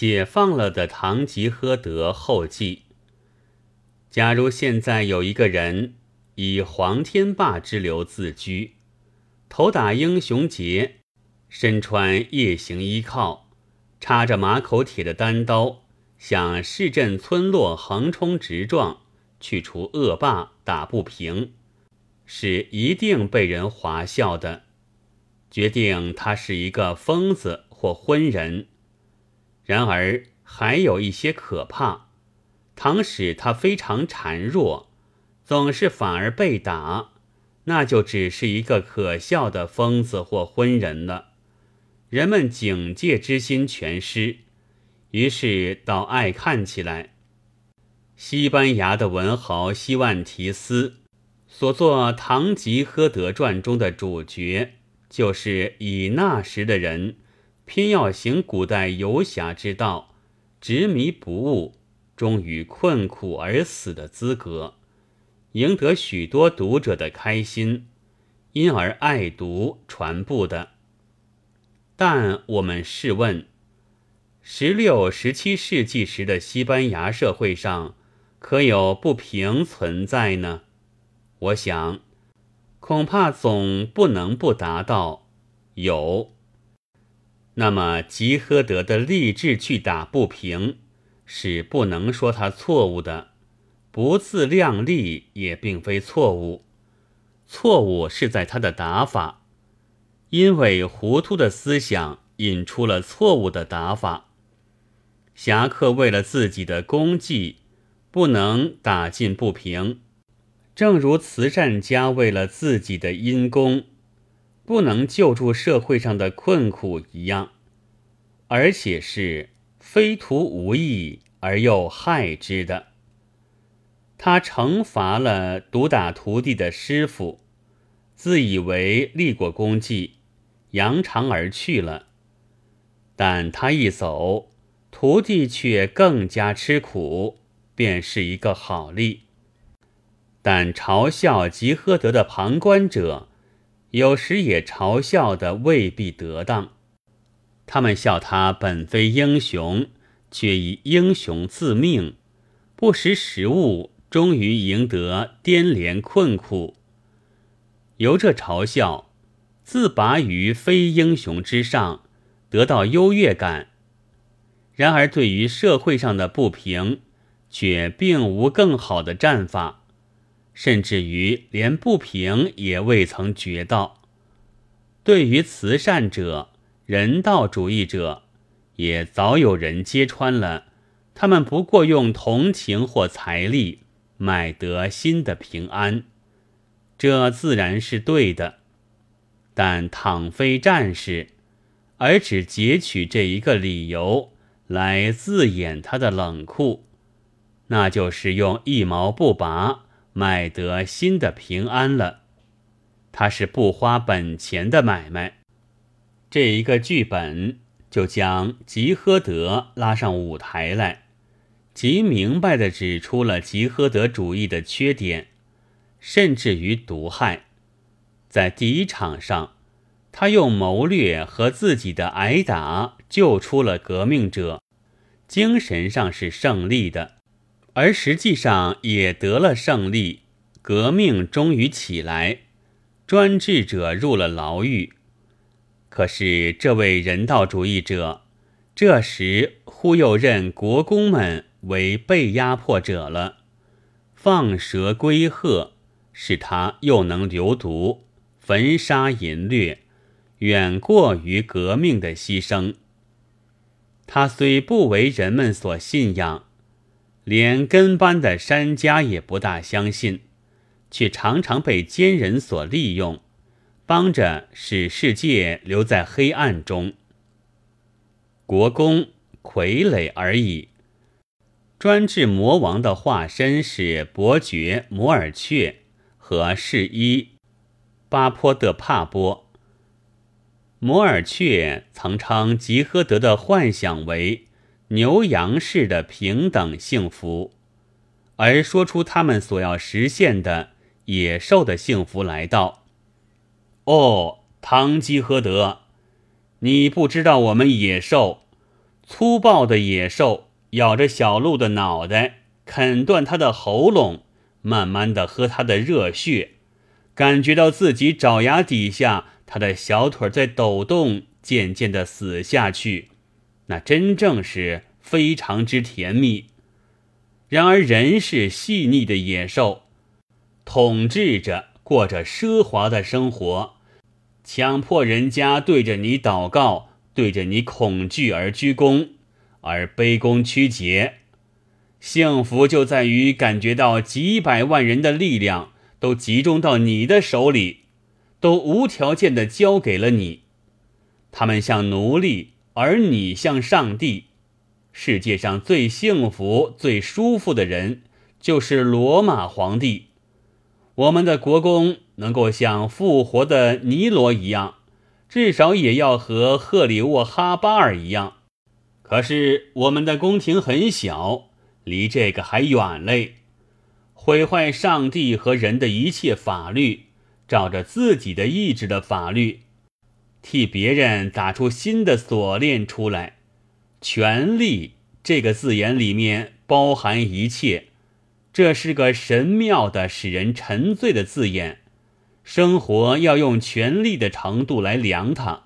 解放了的堂吉诃德后记。假如现在有一个人以黄天霸之流自居，头打英雄结，身穿夜行衣靠，插着马口铁的单刀，向市镇村落横冲直撞，去除恶霸，打不平，是一定被人华笑的。决定他是一个疯子或昏人。然而还有一些可怕，倘使他非常孱弱，总是反而被打，那就只是一个可笑的疯子或昏人了。人们警戒之心全失，于是倒爱看起来。西班牙的文豪希万提斯所作《堂吉诃德传》中的主角。就是以那时的人偏要行古代游侠之道，执迷不悟，终于困苦而死的资格，赢得许多读者的开心，因而爱读传布的。但我们试问，十六、十七世纪时的西班牙社会上，可有不平存在呢？我想。恐怕总不能不达到有。那么吉诃德的立志去打不平，是不能说他错误的；不自量力也并非错误。错误是在他的打法，因为糊涂的思想引出了错误的打法。侠客为了自己的功绩，不能打进不平。正如慈善家为了自己的因功，不能救助社会上的困苦一样，而且是非图无益而又害之的。他惩罚了毒打徒弟的师傅，自以为立过功绩，扬长而去了。但他一走，徒弟却更加吃苦，便是一个好例。但嘲笑吉诃德的旁观者，有时也嘲笑的未必得当。他们笑他本非英雄，却以英雄自命，不识时务，终于赢得颠连困苦。由这嘲笑，自拔于非英雄之上，得到优越感。然而对于社会上的不平，却并无更好的战法。甚至于连不平也未曾觉到。对于慈善者、人道主义者，也早有人揭穿了，他们不过用同情或财力买得新的平安，这自然是对的。但倘非战士，而只截取这一个理由来自掩他的冷酷，那就是用一毛不拔。买得新的平安了，他是不花本钱的买卖。这一个剧本就将吉诃德拉上舞台来，极明白地指出了吉诃德主义的缺点，甚至于毒害。在第一场上，他用谋略和自己的挨打救出了革命者，精神上是胜利的。而实际上也得了胜利，革命终于起来，专制者入了牢狱。可是这位人道主义者，这时忽又认国公们为被压迫者了，放蛇归鹤，使他又能流毒、焚杀淫掠，远过于革命的牺牲。他虽不为人们所信仰。连跟班的山家也不大相信，却常常被奸人所利用，帮着使世界留在黑暗中。国公傀儡而已。专制魔王的化身是伯爵摩尔雀和侍医巴坡德帕波。摩尔雀曾称吉诃德的幻想为。牛羊式的平等幸福，而说出他们所要实现的野兽的幸福来到。哦，堂吉诃德，你不知道我们野兽粗暴的野兽咬着小鹿的脑袋，啃断它的喉咙，慢慢的喝它的热血，感觉到自己爪牙底下，他的小腿在抖动，渐渐的死下去，那真正是非常之甜蜜。然而人是细腻的野兽，统治着。过着奢华的生活，强迫人家对着你祷告，对着你恐惧而鞠躬，而卑躬屈节。幸福就在于感觉到几百万人的力量都集中到你的手里，都无条件的交给了你。他们像奴隶，而你像上帝。世界上最幸福、最舒服的人，就是罗马皇帝。我们的国公能够像复活的尼罗一样，至少也要和赫里沃哈巴尔一样。可是我们的宫廷很小，离这个还远嘞。毁坏上帝和人的一切法律，照着自己的意志的法律，替别人打出新的锁链出来。权力这个字眼里面包含一切。这是个神妙的、使人沉醉的字眼。生活要用权力的程度来量它。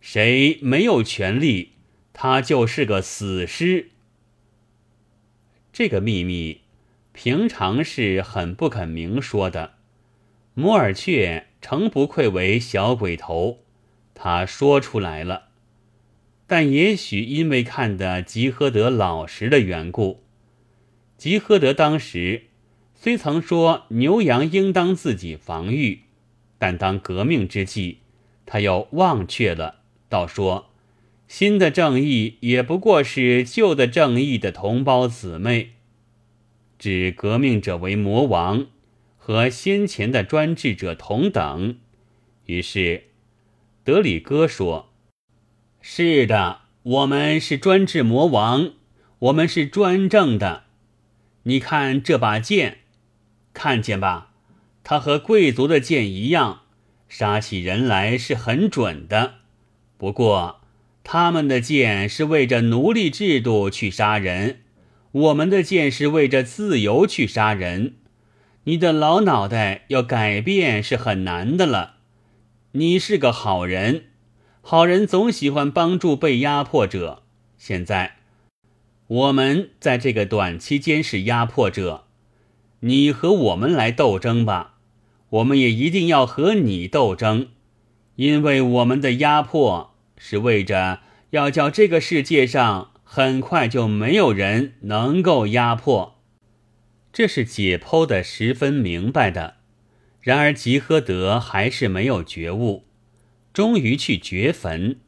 谁没有权力，他就是个死尸。这个秘密，平常是很不肯明说的。摩尔却诚不愧为小鬼头，他说出来了。但也许因为看得吉诃德老实的缘故。吉诃德当时虽曾说牛羊应当自己防御，但当革命之际，他又忘却了，道说新的正义也不过是旧的正义的同胞姊妹，指革命者为魔王，和先前的专制者同等。于是德里戈说：“是的，我们是专制魔王，我们是专政的。”你看这把剑，看见吧？它和贵族的剑一样，杀起人来是很准的。不过，他们的剑是为着奴隶制度去杀人，我们的剑是为着自由去杀人。你的老脑袋要改变是很难的了。你是个好人，好人总喜欢帮助被压迫者。现在。我们在这个短期间是压迫者，你和我们来斗争吧，我们也一定要和你斗争，因为我们的压迫是为着要叫这个世界上很快就没有人能够压迫。这是解剖的十分明白的，然而吉诃德还是没有觉悟，终于去掘坟。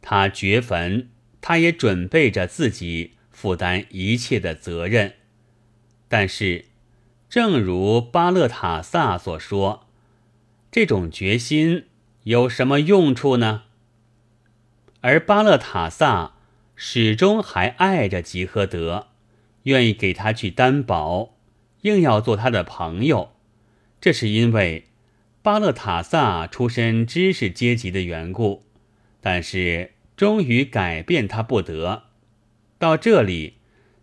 他掘坟，他也准备着自己。负担一切的责任，但是，正如巴勒塔萨所说，这种决心有什么用处呢？而巴勒塔萨始终还爱着吉诃德，愿意给他去担保，硬要做他的朋友，这是因为巴勒塔萨出身知识阶级的缘故，但是终于改变他不得。到这里，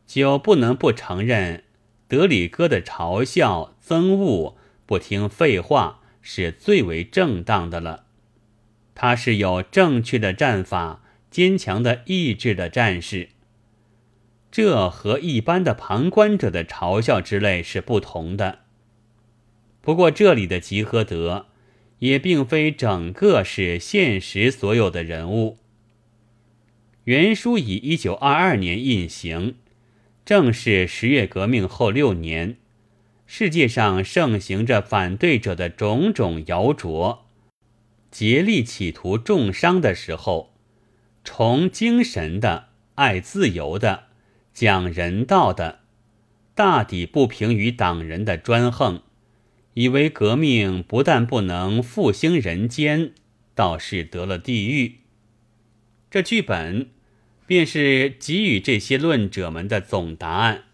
就不能不承认德里戈的嘲笑、憎恶、不听废话是最为正当的了。他是有正确的战法、坚强的意志的战士。这和一般的旁观者的嘲笑之类是不同的。不过，这里的吉诃德也并非整个是现实所有的人物。原书以一九二二年印行，正是十月革命后六年，世界上盛行着反对者的种种谣诼，竭力企图重伤的时候，崇精神的、爱自由的、讲人道的，大抵不平于党人的专横，以为革命不但不能复兴人间，倒是得了地狱。这剧本。便是给予这些论者们的总答案。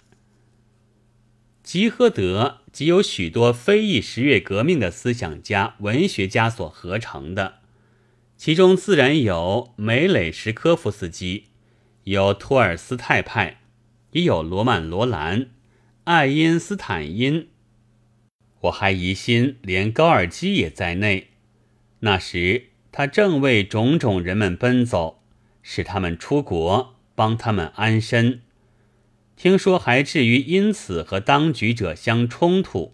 吉诃德即有许多非议十月革命的思想家、文学家所合成的，其中自然有梅雷什科夫斯基，有托尔斯泰派，也有罗曼·罗兰、爱因斯坦因。我还疑心连高尔基也在内。那时他正为种种人们奔走，使他们出国，帮他们安身。听说还至于因此和当局者相冲突。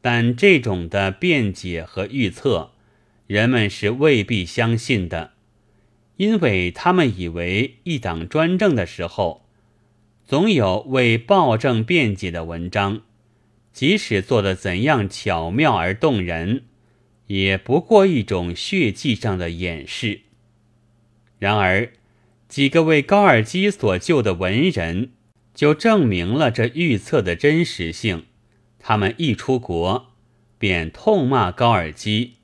但这种的辩解和预测，人们是未必相信的，因为他们以为一党专政的时候，总有为暴政辩解的文章。即使做得怎样巧妙而动人，也不过一种血迹上的掩饰。然而，几个为高尔基所救的文人，就证明了这预测的真实性。他们一出国，便痛骂高尔基，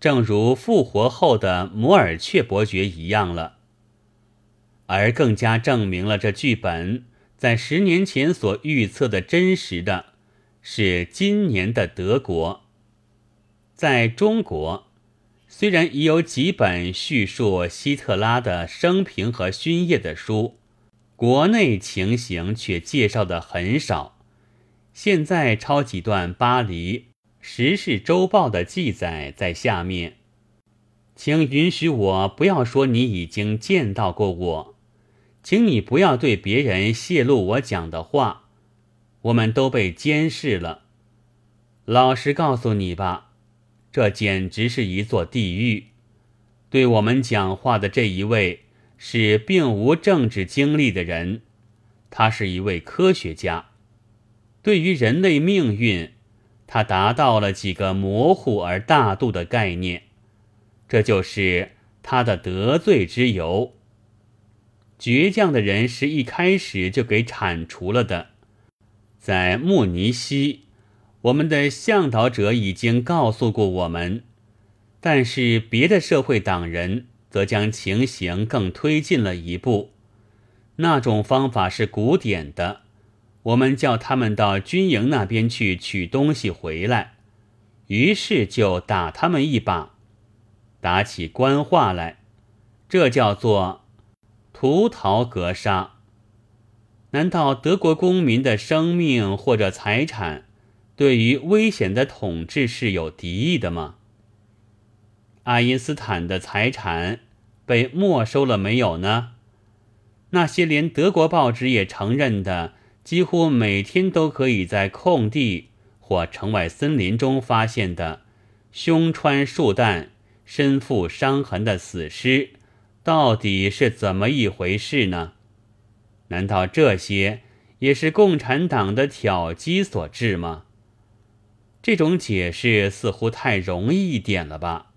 正如复活后的摩尔雀伯爵一样了。而更加证明了这剧本在十年前所预测的真实的。是今年的德国，在中国，虽然已有几本叙述希特拉的生平和勋业的书，国内情形却介绍的很少。现在抄几段巴黎《时事周报》的记载在下面，请允许我不要说你已经见到过我，请你不要对别人泄露我讲的话。我们都被监视了。老实告诉你吧，这简直是一座地狱。对我们讲话的这一位是并无政治经历的人，他是一位科学家。对于人类命运，他达到了几个模糊而大度的概念，这就是他的得罪之由。倔强的人是一开始就给铲除了的。在慕尼西，我们的向导者已经告诉过我们，但是别的社会党人则将情形更推进了一步。那种方法是古典的，我们叫他们到军营那边去取东西回来，于是就打他们一把，打起官话来，这叫做屠逃格杀。难道德国公民的生命或者财产，对于危险的统治是有敌意的吗？爱因斯坦的财产被没收了没有呢？那些连德国报纸也承认的，几乎每天都可以在空地或城外森林中发现的胸穿数弹、身负伤痕的死尸，到底是怎么一回事呢？难道这些也是共产党的挑机所致吗？这种解释似乎太容易一点了吧？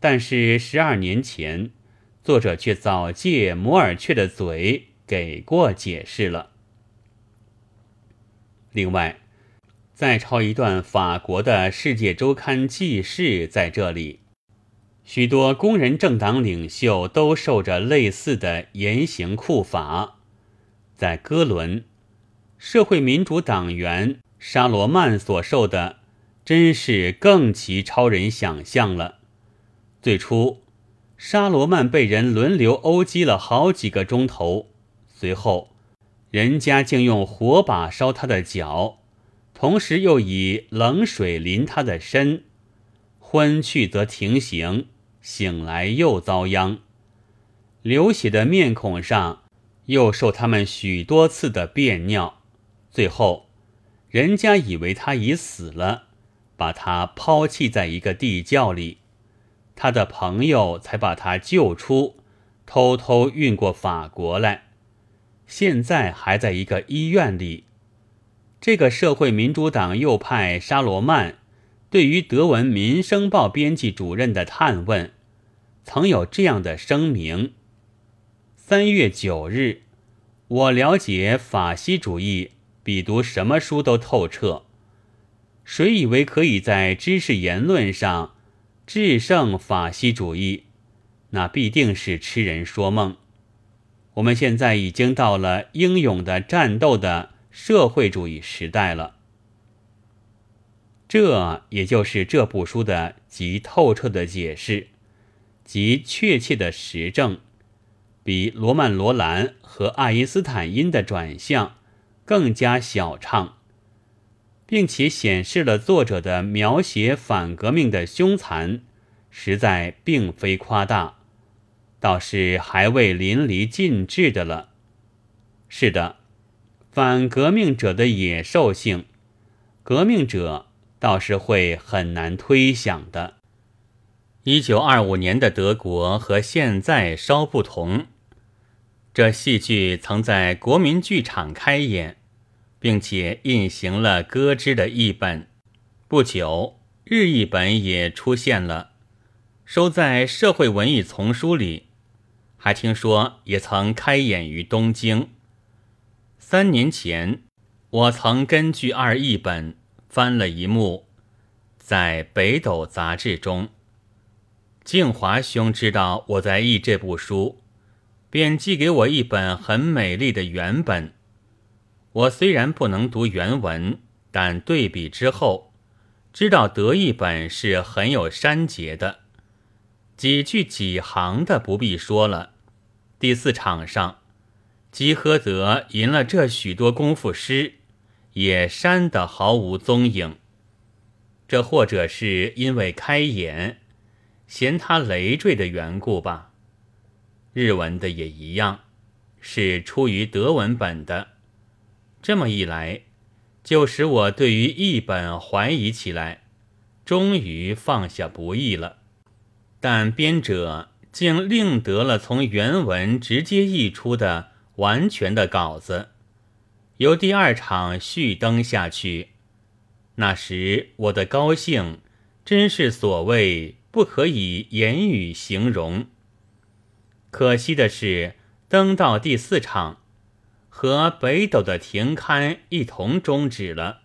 但是十二年前，作者却早借摩尔雀的嘴给过解释了。另外，再抄一段法国的《世界周刊》记事在这里。许多工人政党领袖都受着类似的严刑酷法。在哥伦，社会民主党员沙罗曼所受的真是更其超人想象了。最初，沙罗曼被人轮流殴击了好几个钟头，随后，人家竟用火把烧他的脚，同时又以冷水淋他的身，昏去则停刑。醒来又遭殃，流血的面孔上又受他们许多次的便尿，最后，人家以为他已死了，把他抛弃在一个地窖里，他的朋友才把他救出，偷偷运过法国来，现在还在一个医院里。这个社会民主党右派沙罗曼，对于德文《民生报》编辑主任的探问。曾有这样的声明：三月九日，我了解法西主义比读什么书都透彻。谁以为可以在知识言论上制胜法西主义，那必定是痴人说梦。我们现在已经到了英勇的战斗的社会主义时代了。这也就是这部书的极透彻的解释。及确切的实证，比罗曼·罗兰和爱因斯坦因的转向更加小畅，并且显示了作者的描写反革命的凶残，实在并非夸大，倒是还未淋漓尽致的了。是的，反革命者的野兽性，革命者倒是会很难推想的。一九二五年的德国和现在稍不同。这戏剧曾在国民剧场开演，并且印行了歌之的译本。不久，日译本也出现了，收在《社会文艺丛书》里。还听说也曾开演于东京。三年前，我曾根据二译本翻了一幕，在《北斗》杂志中。静华兄知道我在译这部书。便寄给我一本很美丽的原本。我虽然不能读原文，但对比之后，知道德译本是很有删节的，几句几行的不必说了。第四场上，基诃德吟了这许多功夫诗，也删得毫无踪影。这或者是因为开眼，嫌他累赘的缘故吧。日文的也一样，是出于德文本的。这么一来，就使我对于译本怀疑起来，终于放下不易了。但编者竟另得了从原文直接译出的完全的稿子，由第二场续登下去。那时我的高兴，真是所谓不可以言语形容。可惜的是，登到第四场，和北斗的停刊一同终止了。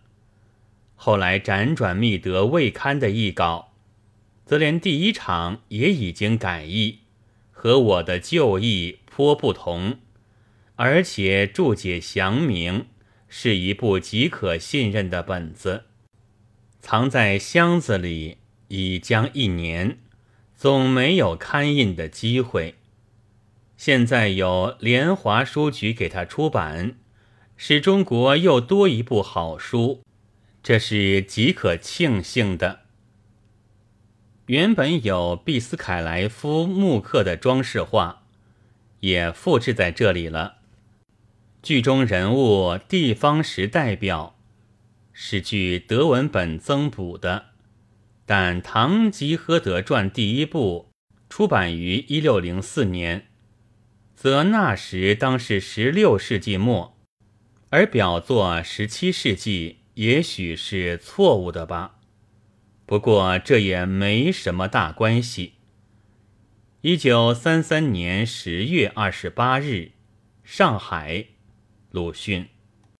后来辗转觅得未刊的译稿，则连第一场也已经改译，和我的旧译颇不同，而且注解详明，是一部极可信任的本子，藏在箱子里已将一年，总没有刊印的机会。现在有联华书局给他出版，使中国又多一部好书，这是极可庆幸的。原本有毕斯凯莱夫木刻的装饰画，也复制在这里了。剧中人物地方时代表是据德文本增补的，但《堂吉诃德传》第一部出版于一六零四年。则那时当是十六世纪末，而表作十七世纪，也许是错误的吧。不过这也没什么大关系。一九三三年十月二十八日，上海，鲁迅。